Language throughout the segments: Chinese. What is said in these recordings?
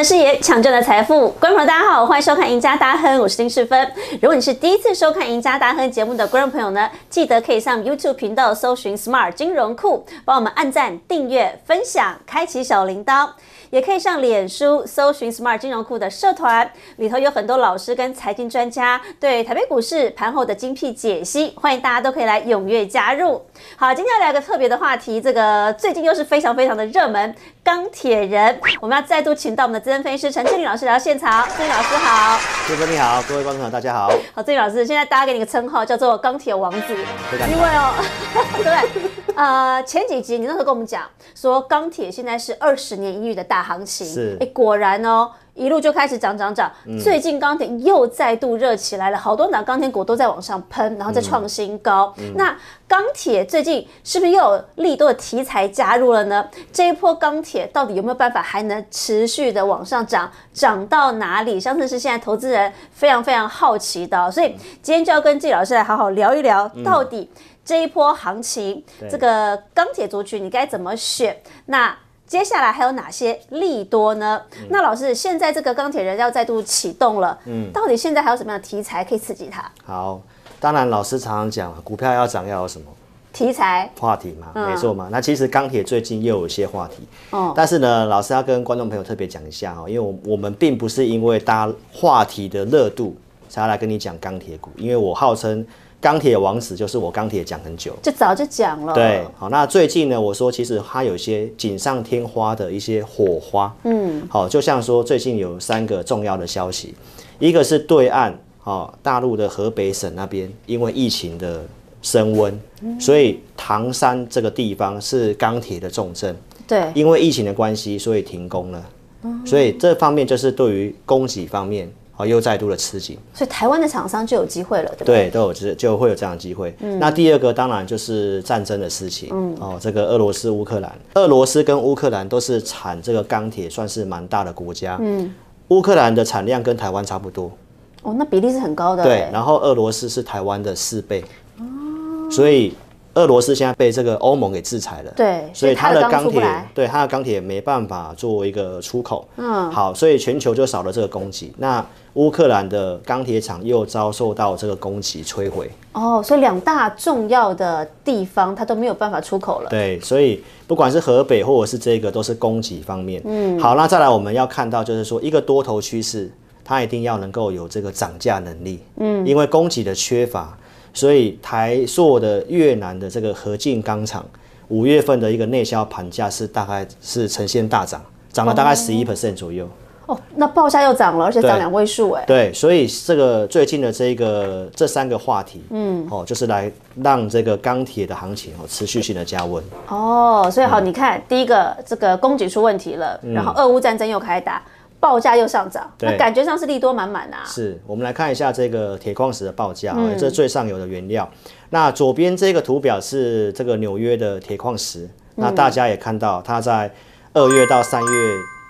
的视野，抢救的财富。观众朋友，大家好，欢迎收看《赢家大亨》，我是丁世芬。如果你是第一次收看《赢家大亨》节目的观众朋友呢，记得可以上 YouTube 频道搜寻 Smart 金融库，帮我们按赞、订阅、分享、开启小铃铛。也可以上脸书搜寻 Smart 金融库的社团，里头有很多老师跟财经专家对台北股市盘后的精辟解析，欢迎大家都可以来踊跃加入。好，今天要聊个特别的话题，这个最近又是非常非常的热门，钢铁人。我们要再度请到我们的资深分析师陈志林老师来到现场，志林老师好。主持人你好，各位观众朋友大家好。好，志林老师，现在大家给你个称号叫做钢铁王子，因为哦，对，呃，前几集你那时候跟我们讲说钢铁现在是二十年一遇的大行情，是哎，果然哦。一路就开始涨涨涨，最近钢铁又再度热起来了，好多档钢铁股都在往上喷，然后再创新高。那钢铁最近是不是又有利多的题材加入了呢？这一波钢铁到底有没有办法还能持续的往上涨？涨到哪里？相信是现在投资人非常非常好奇的哦。所以今天就要跟季老师来好好聊一聊，到底这一波行情，对这个钢铁族群你该怎么选？那接下来还有哪些利多呢？那老师，现在这个钢铁人要再度启动了，嗯，到底现在还有什么样的题材可以刺激它？好，当然老师常常讲，股票要涨要有什么？题材，话题嘛，嗯。没错嘛。那其实钢铁最近又有一些话题，哦。但是呢，老师要跟观众朋友特别讲一下哈，因为我我们并不是因为大家话题的热度才要来跟你讲钢铁股，因为我号称钢铁王子，就是我钢铁讲很久。就早就讲了，对，好，那最近呢，我说其实它有一些锦上添花的一些火花，嗯，好，就像说最近有三个重要的消息，一个是对岸，好，大陆的河北省那边因为疫情的升温，所以唐山这个地方是钢铁的重镇，对，因为疫情的关系，所以停工了，所以这方面就是对于供给方面，好，又再度的吃紧。所以台湾的厂商就有机会了，对不对？对，都有就就会有这样的机会。嗯那第二个当然就是战争的事情。嗯，哦，这个俄罗斯、乌克兰，俄罗斯跟乌克兰都是产这个钢铁，算是蛮大的国家。嗯，乌克兰的产量跟台湾差不多，哦，那比例是很高的，对。哎然后俄罗斯是台湾的四倍。哦所以俄罗斯现在被这个欧盟给制裁了。对，所以它的钢铁对它的钢铁没办法作为一个出口，嗯，好，所以全球就少了这个供给。那乌克兰的钢铁厂又遭受到这个攻击摧毁，哦，所以两大重要的地方它都没有办法出口了，对，所以不管是河北或者是这个，都是供给方面。嗯，好，那再来我们要看到就是说一个多头趋势，它一定要能够有这个涨价能力。嗯，因为供给的缺乏，所以台塑的越南的这个合进钢厂五月份的一个内销盘价是大概是呈现大涨，涨了大概十一 percent 左右。哦，那报价又涨了，而且涨对两位数，哎，对，所以这个最近的这个这三个话题，嗯，哦，就是来让这个钢铁的行情哦持续性的加温。哦，所以嗯。好，你看第一个这个供给出问题了，然后俄乌战争又开打，报价又上涨，那感觉上是利多满满啊。是，我们来看一下这个铁矿石的报价，啊，这是最上游的原料。那左边这个图表是这个纽约的铁矿石，那大家也看到它在二月到三月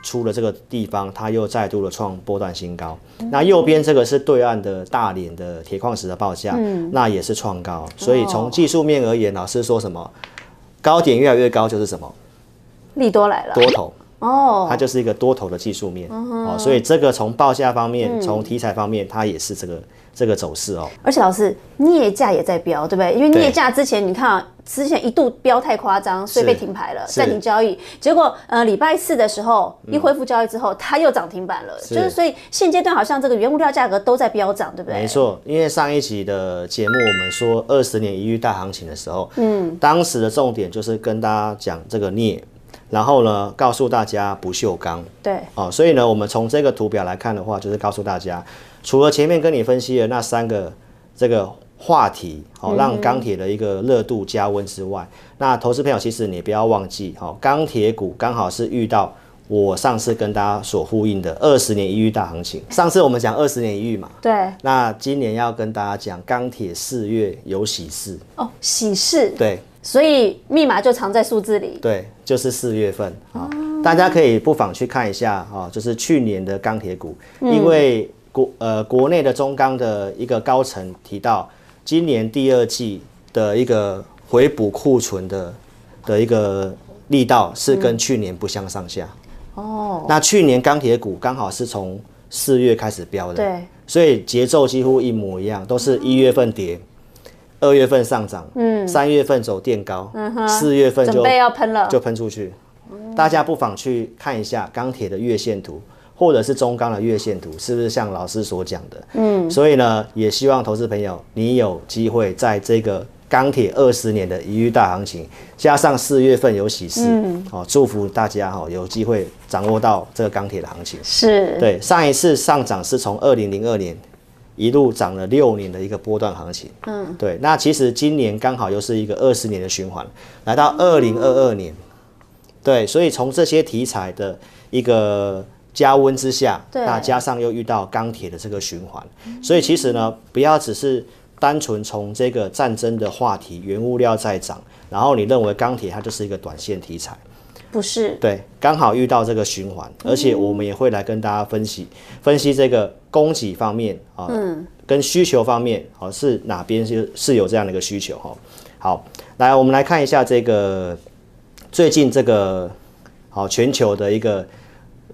初的这个地方，它又再度的创波段新高。那右边这个是对岸的大连的铁矿石的报价，那也是创高。所以从技术面而言，老师说什么？高点越来越高就是什么？利多来了，多头。哦，它就是一个多头的技术面哦，所以这个从报价方面、从题材方面，它也是这个这个走势哦。而且老师镍价也在飙，对不对？因为对镍价之前你看啊，之前一度飙太夸张，所以被停牌了，是暂停交易。结果呃礼拜四的时候一恢复交易之后，它又涨停板了，就是所以现阶段好像这个原物料价格都在飙涨，对不对？没错，因为上一集的节目我们说二十年一遇大行情的时候，嗯，当时的重点就是跟大家讲这个镍，然后呢告诉大家不锈钢对，哦，所以呢我们从这个图表来看的话，就是告诉大家，除了前面跟你分析的那三个这个话题，哦，让钢铁的一个热度加温之外，那投资朋友其实你不要忘记，哦，钢铁股刚好是遇到。我上次跟大家所呼应的二十年一遇大行情，上次我们讲二十年一遇嘛，对，那今年要跟大家讲钢铁四月有喜事，哦，喜事，对。所以密码就藏在数字里。对，就是四月份啊、大家可以不妨去看一下啊、就是去年的钢铁股，因为国呃国内的中钢的一个高层提到，今年第二季的一个回补库存的的一个力道是跟去年不相上下。哦，那去年钢铁股刚好是从四月开始飙的，对，所以节奏几乎一模一样，都是一月份跌，二月份上涨，嗯，三月份走垫高，四月份就准备要喷了，就喷出去。大家不妨去看一下钢铁的月线图，或者是中钢的月线图，是不是像老师所讲的？嗯，所以呢，也希望投资朋友你有机会在这个钢铁二十年的一遇大行情，加上四月份有喜事，嗯哦，祝福大家哈、有机会掌握到这个钢铁的行情。是，对，上一次上涨是从二零零二年一路涨了六年的一个波段行情。嗯，对。那其实今年刚好又是一个二十年的循环，来到二零二二年。对，所以从这些题材的一个加温之下，对那加上又遇到钢铁的这个循环，所以其实呢，不要只是单纯从这个战争的话题、原物料在涨，然后你认为钢铁它就是一个短线题材。不是？对，刚好遇到这个循环，而且我们也会来跟大家分析分析这个供给方面啊，跟需求方面啊是哪边是是有这样的一个需求哈。好，来我们来看一下这个最近这个好全球的一个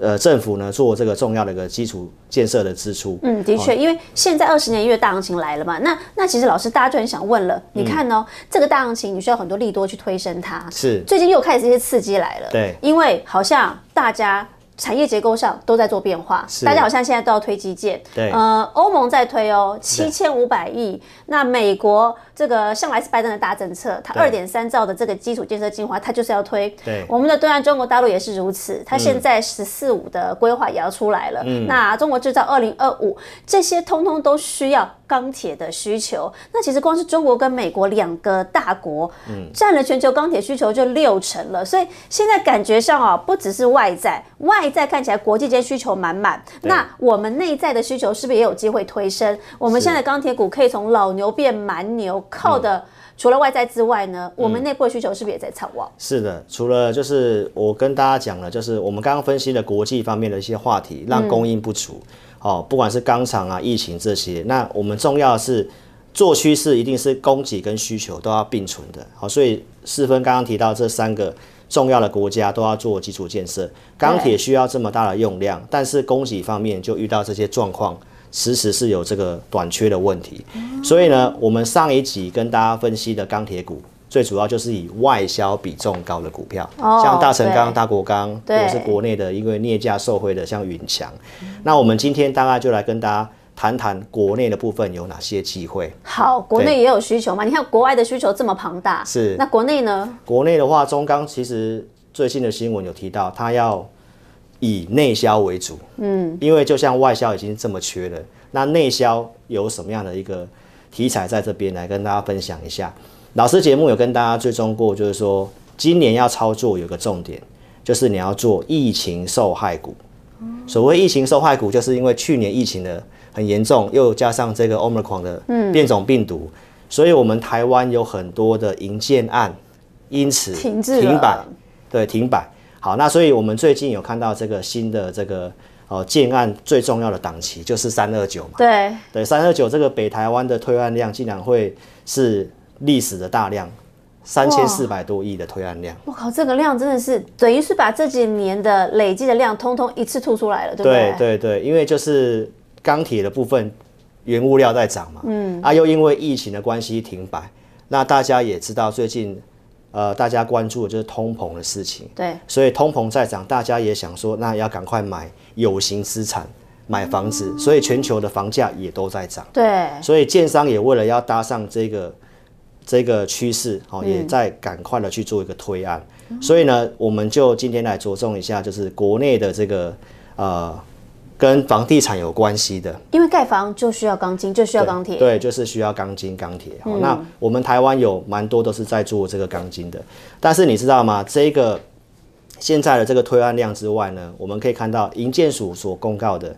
呃政府呢做这个重要的一个基础建设的支出，嗯，的确，因为现在二十年一月大行情来了嘛，那那其实老师大家就很想问了，你看哦，这个大行情你需要很多利多去推升它，是。最近又开始这些刺激来了，对。因为好像大家。产业结构上都在做变化，是大家好像现在都要推基建，对。呃，欧盟在推哦，七千五百亿，那美国这个向来是拜登的大政策，它对。二点三兆的这个基础建设计划，它就是要推，对。我们的对岸中国大陆也是如此，它现在“十四五”的规划也要出来了。那中国制造二零二五，这些通通都需要钢铁的需求。那其实光是中国跟美国两个大国，占了全球钢铁需求就六成了。所以现在感觉上啊，不只是外在，外在看起来国际间需求满满，那我们内在的需求是不是也有机会推升？我们是。现在钢铁股可以从老牛变蛮牛，靠的。除了外在之外呢，我们内部的需求是不是也在畅旺？是的，除了就是我跟大家讲了，就是我们刚刚分析的国际方面的一些话题，让供应不足，哦，不管是钢厂啊、疫情这些，那我们重要的是做趋势，一定是供给跟需求都要并存的，好，所以四分刚刚提到这三个重要的国家都要做基础建设，钢铁需要这么大的用量，但是供给方面就遇到这些状况。时时是有这个短缺的问题，所以呢，我们上一集跟大家分析的钢铁股，最主要就是以外销比重高的股票，哦像大成钢、对大国钢，或者是国内的因为镍价受惠的像云强。那我们今天大概就来跟大家谈谈国内的部分有哪些机会。好，国内也有需求嘛？你看国外的需求这么庞大，是那国内呢？国内的话，中钢其实最新的新闻有提到，它要以内销为主，嗯，因为就像外销已经这么缺了，那内销有什么样的一个题材在这边来跟大家分享一下？老师节目有跟大家追踪过，就是说今年要操作有个重点，就是你要做疫情受害股。所谓疫情受害股，就是因为去年疫情的很严重，又加上这个 Omicron 的变种病毒，所以我们台湾有很多的营建案因此停滞了停摆，对，停摆。好，那所以我们最近有看到这个新的这个呃建案最重要的档期就是三二九嘛，对，对，三二九这个北台湾的推案量竟然会是历史的大量，三千四百多亿的推案量。我靠，这个量真的是等于是把这几年的累积的量通通一次吐出来了，对不对对？对对，因为就是钢铁的部分原物料在涨嘛，嗯，啊又因为疫情的关系停摆，那大家也知道最近呃大家关注的就是通膨的事情，对。所以通膨在涨，大家也想说那要赶快买有形资产，买房子，所以全球的房价也都在涨，对，所以建商也为了要搭上这个这个趋势，哦，也在赶快的去做一个推案。所以呢，我们就今天来着重一下，就是国内的这个呃跟房地产有关系的，因为盖房就需要钢筋，就需要钢铁，对，就是需要钢筋、钢铁。好，那我们台湾有蛮多都是在做这个钢筋的，但是你知道吗？这个现在的这个推案量之外呢，我们可以看到营建署所公告的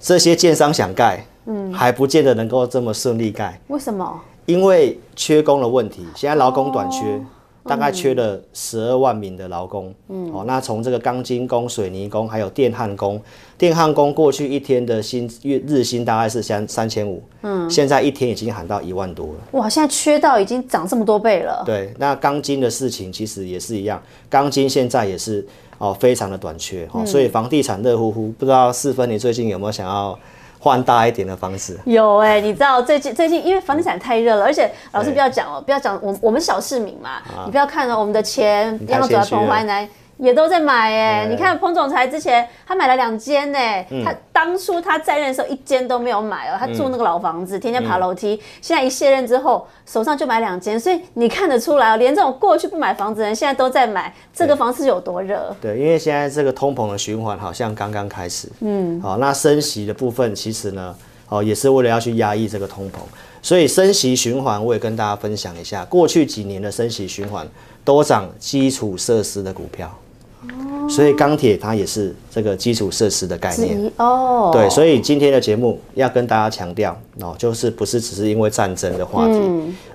这些建商想盖，嗯，还不见得能够这么顺利盖。为什么？因为缺工的问题，现在劳工短缺，大概缺了十二万名的劳工。嗯，哦，那从这个钢筋工、水泥工，还有电焊工，电焊工过去一天的薪月日薪大概是三三千五，嗯，现在一天已经喊到一万多了。哇，现在缺到已经涨这么多倍了。对，那钢筋的事情其实也是一样，钢筋现在也是哦非常的短缺哦，所以房地产热乎乎。不知道四分你最近有没有想要换大一点的方式？有哎、你知道最近最近因为房地产太热了，而且老师不要讲哦，不要讲我我们小市民嘛，你不要看哦，我们的钱太要走在谦虚了彭淮南。也都在买哎、对。你看彭总裁之前他买了两间呢，嗯。他当初他在任的时候一间都没有买哦，他住那个老房子，天天爬楼嗯。梯，现在一卸任之后手上就买两间，所以你看得出来哦，连这种过去不买房子的人现在都在买，这个房子有多热？对，因为现在这个通膨的循环好像刚刚开始，嗯，好，那升息的部分其实呢，哦，也是为了要去压抑这个通膨，所以升息循环我也跟大家分享一下，过去几年的升息循环都涨基础设施的股票，所以钢铁它也是这个基础设施的概念。哦，对，所以今天的节目要跟大家强调哦，就是不是只是因为战争的话题，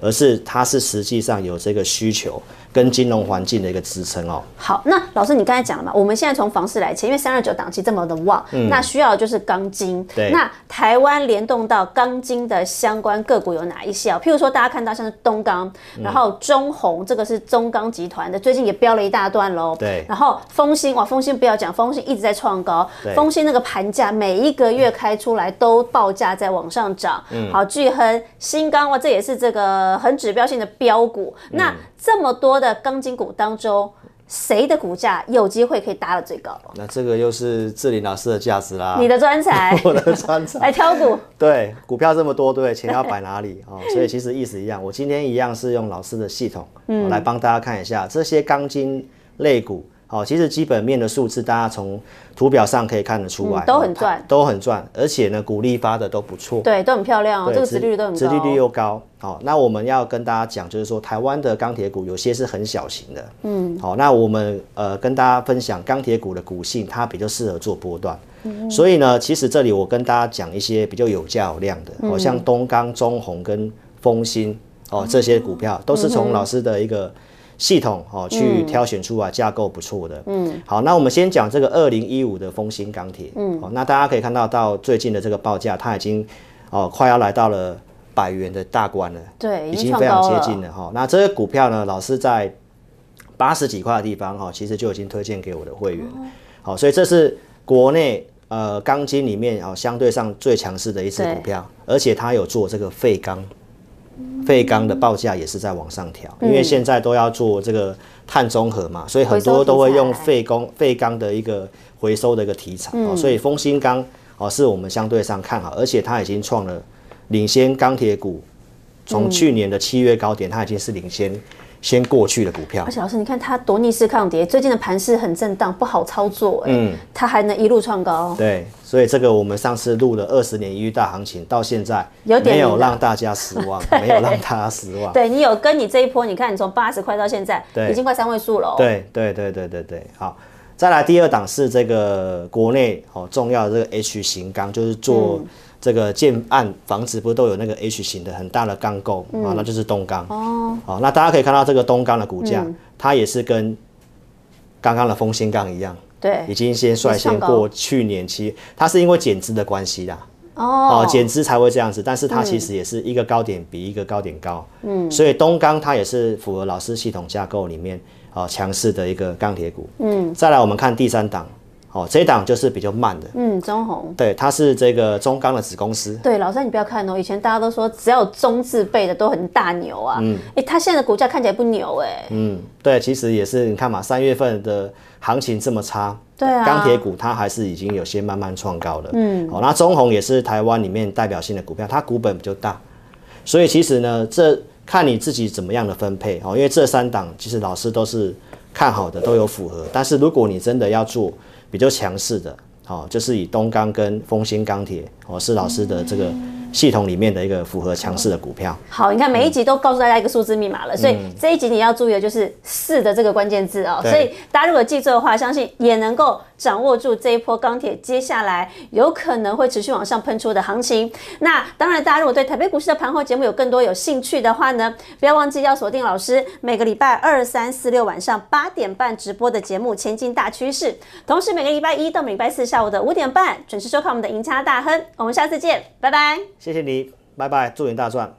而是它是实际上有这个需求跟金融环境的一个支撑哦。好，那老师你刚才讲了嘛，我们现在从房市来切，因为三二九档期这么的旺，那需要的就是钢筋。嗯对那台湾联动到钢筋的相关个股有哪一些啊？譬如说大家看到像是东钢，嗯然后中红，这个是中钢集团的，最近也飙了一大段喽。对然后丰兴，哇，丰兴不要讲，丰兴一直在创高对，丰兴那个盘价每一个月开出来都报价在往上涨。嗯好，巨亨、新钢哇，这也是这个很指标性的标股。嗯那这么多的钢筋股当中，谁的股价有机会可以达到最高？那这个又是志玲老师的价值啦。你的专才 我的专才。来挑股，对，股票这么多，对，钱要摆哪里哦？所以其实意思一样。我今天一样是用老师的系统，嗯哦来帮大家看一下这些钢筋类股。好、其实基本面的数字，大家从图表上可以看得出来，嗯都很赚都很赚，而且呢，股利发的都不错。对，都很漂亮哦，对这个殖利率都很高。殖利率又高。好、那我们要跟大家讲，就是说台湾的钢铁股有些是很小型的，嗯，好、那我们呃跟大家分享钢铁股的股性，它比较适合做波段。所以呢，其实这里我跟大家讲一些比较有价有量的，好、像东钢、中红跟丰兴哦这些股票，都是从老师的一个系统哦去挑选出来，架构不错的。嗯，好，那我们先讲这个二零一五的丰兴钢铁。嗯，哦，那大家可以看到到最近的这个报价，它已经哦快要来到了百元的大关了。对，已经非常。接近了哈。那这个股票呢，老师在八十几块的地方哈，其实就已经推荐给我的会员。哦好，所以这是国内呃钢筋里面哦相对上最强势的一只股票，而且它有做这个废钢。废钢的报价也是在往上调，因为现在都要做这个碳中和嘛，所以很多都会用废钢废钢的一个回收的一个题材哦，所以丰新钢哦是我们相对上看好，而且它已经创了领先钢铁股，从去年的七月高点，它已经是领先先过去的股票而。且老师，你看它多逆势抗跌，最近的盘势很震荡，不好操作哎、嗯，它还能一路创高。对，所以这个我们上次录了二十年一遇大行情，到现在有点没有让大家失望，没有让大家失望。对你有跟你这一波，你看你从八十块到现在，已经快三位数了、哦。对对对对对对，好。再来第二档是这个国内哦重要的这个 H 型钢，就是做这个建案房子不都有那个 H 型的很大的钢构啊，那就是东钢。哦。好，那大家可以看到这个东钢的股价，它也是跟刚刚的丰兴钢一样，对。已经先率先过去年期，它是因为减资的关系啦。哦。哦，减资才会这样子，但是它其实也是一个高点比一个高点高，嗯，所以东钢它也是符合老师系统架构里面啊强势的一个钢铁股，嗯，再来我们看第三档，哦，这一档就是比较慢的，嗯，中红。对，它是这个中钢的子公司，对，老三你不要看哦，以前大家都说只要有中字辈的都很大牛啊，嗯，哎，它现在的股价看起来不牛哎、嗯，对，其实也是你看嘛，三月份的行情这么差，对啊钢铁股它还是已经有些慢慢创高了。嗯，好、那中红也是台湾里面代表性的股票，它股本比较大，所以其实呢，这看你自己怎么样的分配哦。因为这三档其实老师都是看好的，都有符合。但是如果你真的要做比较强势的，哦，就是以东钢跟丰兴钢铁哦，是老师的这个系统里面的一个符合强势的股票。好，你看每一集都告诉大家一个数字密码了，所以这一集你要注意的就是“四”的这个关键字哦。对所以大家如果记住的话，相信也能够掌握住这一波钢铁接下来有可能会持续往上喷出的行情。那当然，大家如果对台北股市的盘后节目有更多有兴趣的话呢，不要忘记要锁定老师每个礼拜二、三、四、六晚上八点半直播的节目《前进大趋势》，同时每个礼拜一到礼拜四下午的五点半准时收看我们的赢家大亨。我们下次见，拜拜。谢谢你，拜拜，祝你大赚。